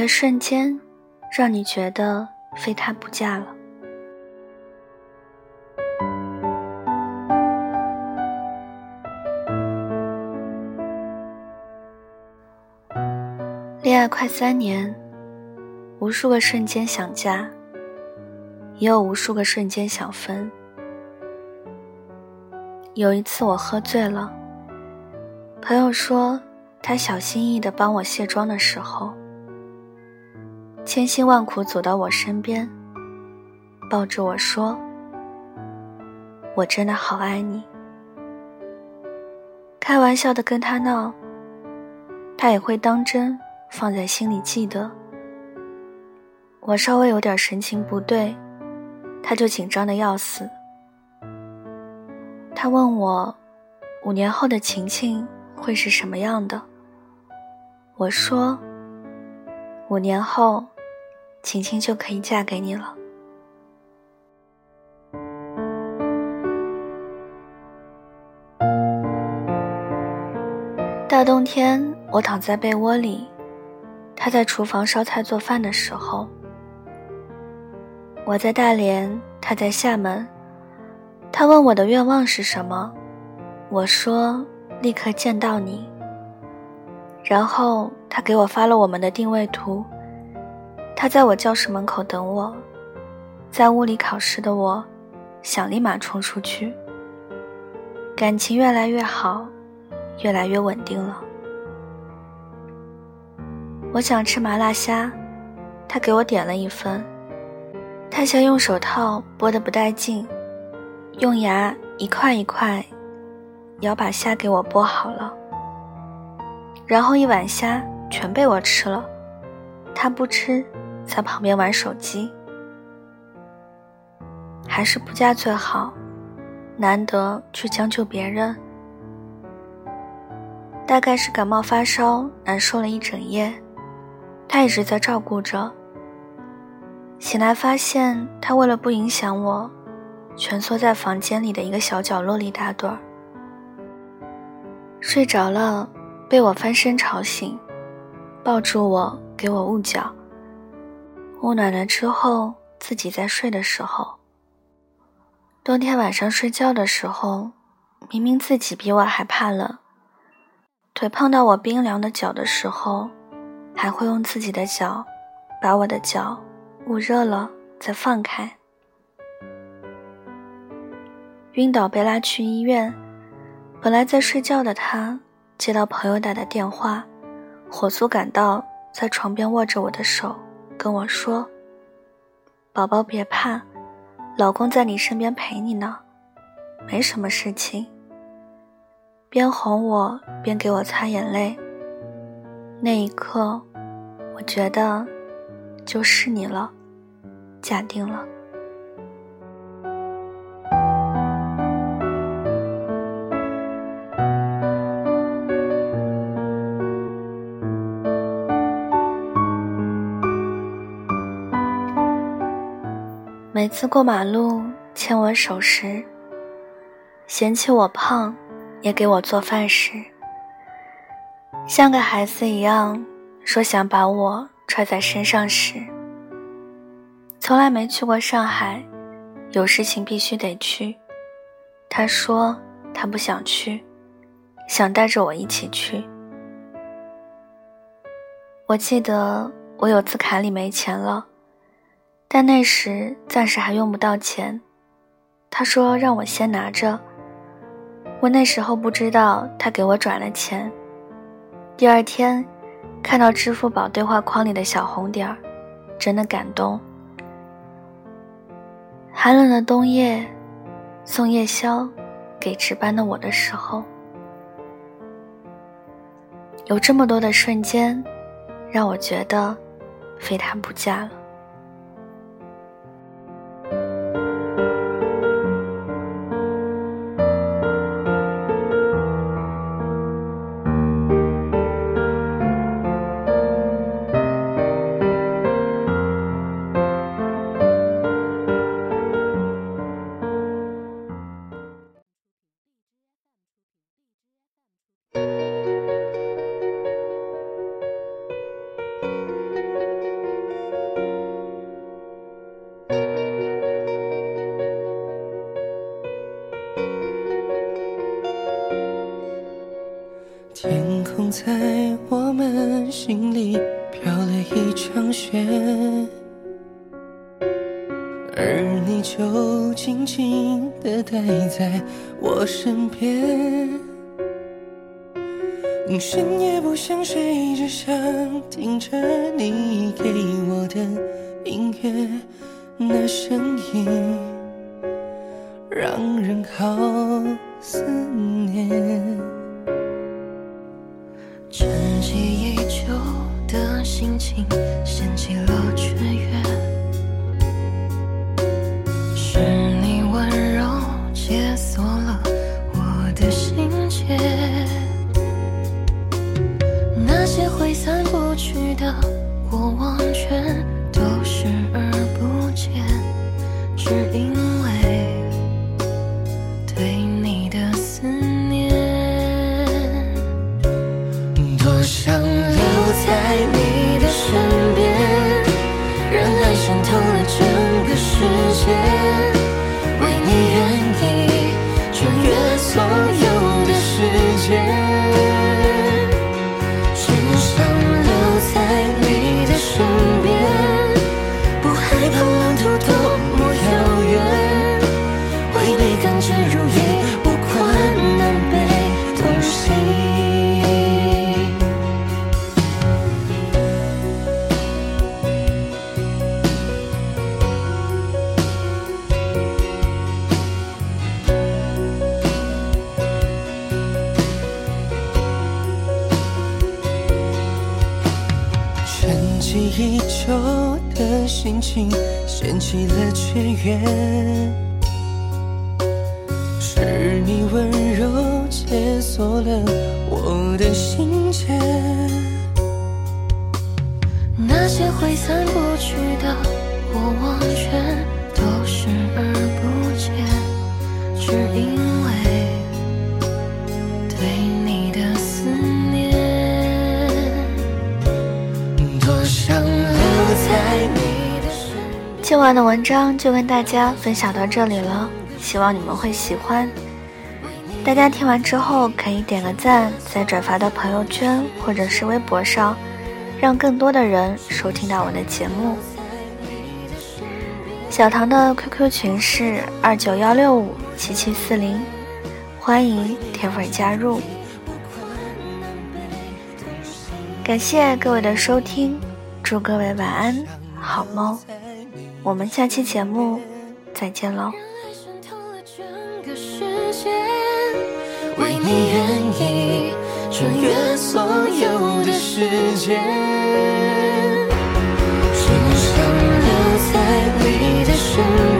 哪个瞬间，让你觉得非他不嫁了？恋爱快三年，无数个瞬间想嫁，也有无数个瞬间想分。有一次我喝醉了，朋友说他小心翼翼的帮我卸妆的时候，千辛万苦走到我身边，抱着我说：“我真的好爱你。”开玩笑的跟他闹，他也会当真放在心里记得。我稍微有点神情不对，他就紧张的要死。他问我，五年后的晴晴会是什么样的？我说，五年后，晴晴就可以嫁给你了。大冬天，我躺在被窝里，他在厨房烧菜做饭的时候，我在大连，他在厦门。他问我的愿望是什么，我说立刻见到你。然后他给我发了我们的定位图。他在我教室门口等我，在屋里考试的我，想立马冲出去。感情越来越好，越来越稳定了。我想吃麻辣虾，他给我点了一份。他嫌用手套剥得不带劲。用牙一块一块咬把虾给我剥好了，然后一碗虾全被我吃了，他不吃，在旁边玩手机。还是不嫁最好，难得去将就别人。大概是感冒发烧难受了一整夜，他一直在照顾着。醒来发现他为了不影响我。蜷缩在房间里的一个小角落里打盹儿，睡着了，被我翻身吵醒，抱住我，给我捂脚。捂暖了之后，自己在睡的时候，冬天晚上睡觉的时候，明明自己比我还怕冷，腿碰到我冰凉的脚的时候，还会用自己的脚把我的脚捂热了再放开。晕倒被拉去医院，本来在睡觉的他接到朋友打的电话，火速赶到，在床边握着我的手，跟我说：“宝宝别怕，老公在你身边陪你呢，没什么事情。”边哄我边给我擦眼泪。那一刻，我觉得就是你了，假定了。每次过马路牵我手时，嫌弃我胖，也给我做饭时，像个孩子一样说想把我揣在身上时，从来没去过上海，有事情必须得去。他说他不想去，想带着我一起去。我记得我有次卡里没钱了。但那时暂时还用不到钱，他说让我先拿着。我那时候不知道他给我转了钱。第二天，看到支付宝对话框里的小红点儿，真的感动。寒冷的冬夜，送夜宵给值班的我的时候，有这么多的瞬间，让我觉得非他不嫁了。天空在我们心里飘了一场雪而你就静静地待在我身边。深夜不想睡只想听着你给我的音乐那声音让人好思念。的心情，掀起了雀跃。是你温柔解锁了我的心结，那些挥散不去的过往，穿透了整个世界为你愿心情掀起了雀跃，是你温柔解锁了我的心结。那些挥散不去的过往，全都视而不见，只因今晚的文章就跟大家分享到这里了，希望你们会喜欢。大家听完之后可以点个赞，再转发到朋友圈或者是微博上，让更多的人收听到我的节目。小唐的 QQ 群是二九幺六五七七四零，欢迎铁粉加入。感谢各位的收听，祝各位晚安，好梦。我们下期节目再见喽。为你愿意穿越所有的时间，只想留在你的身边。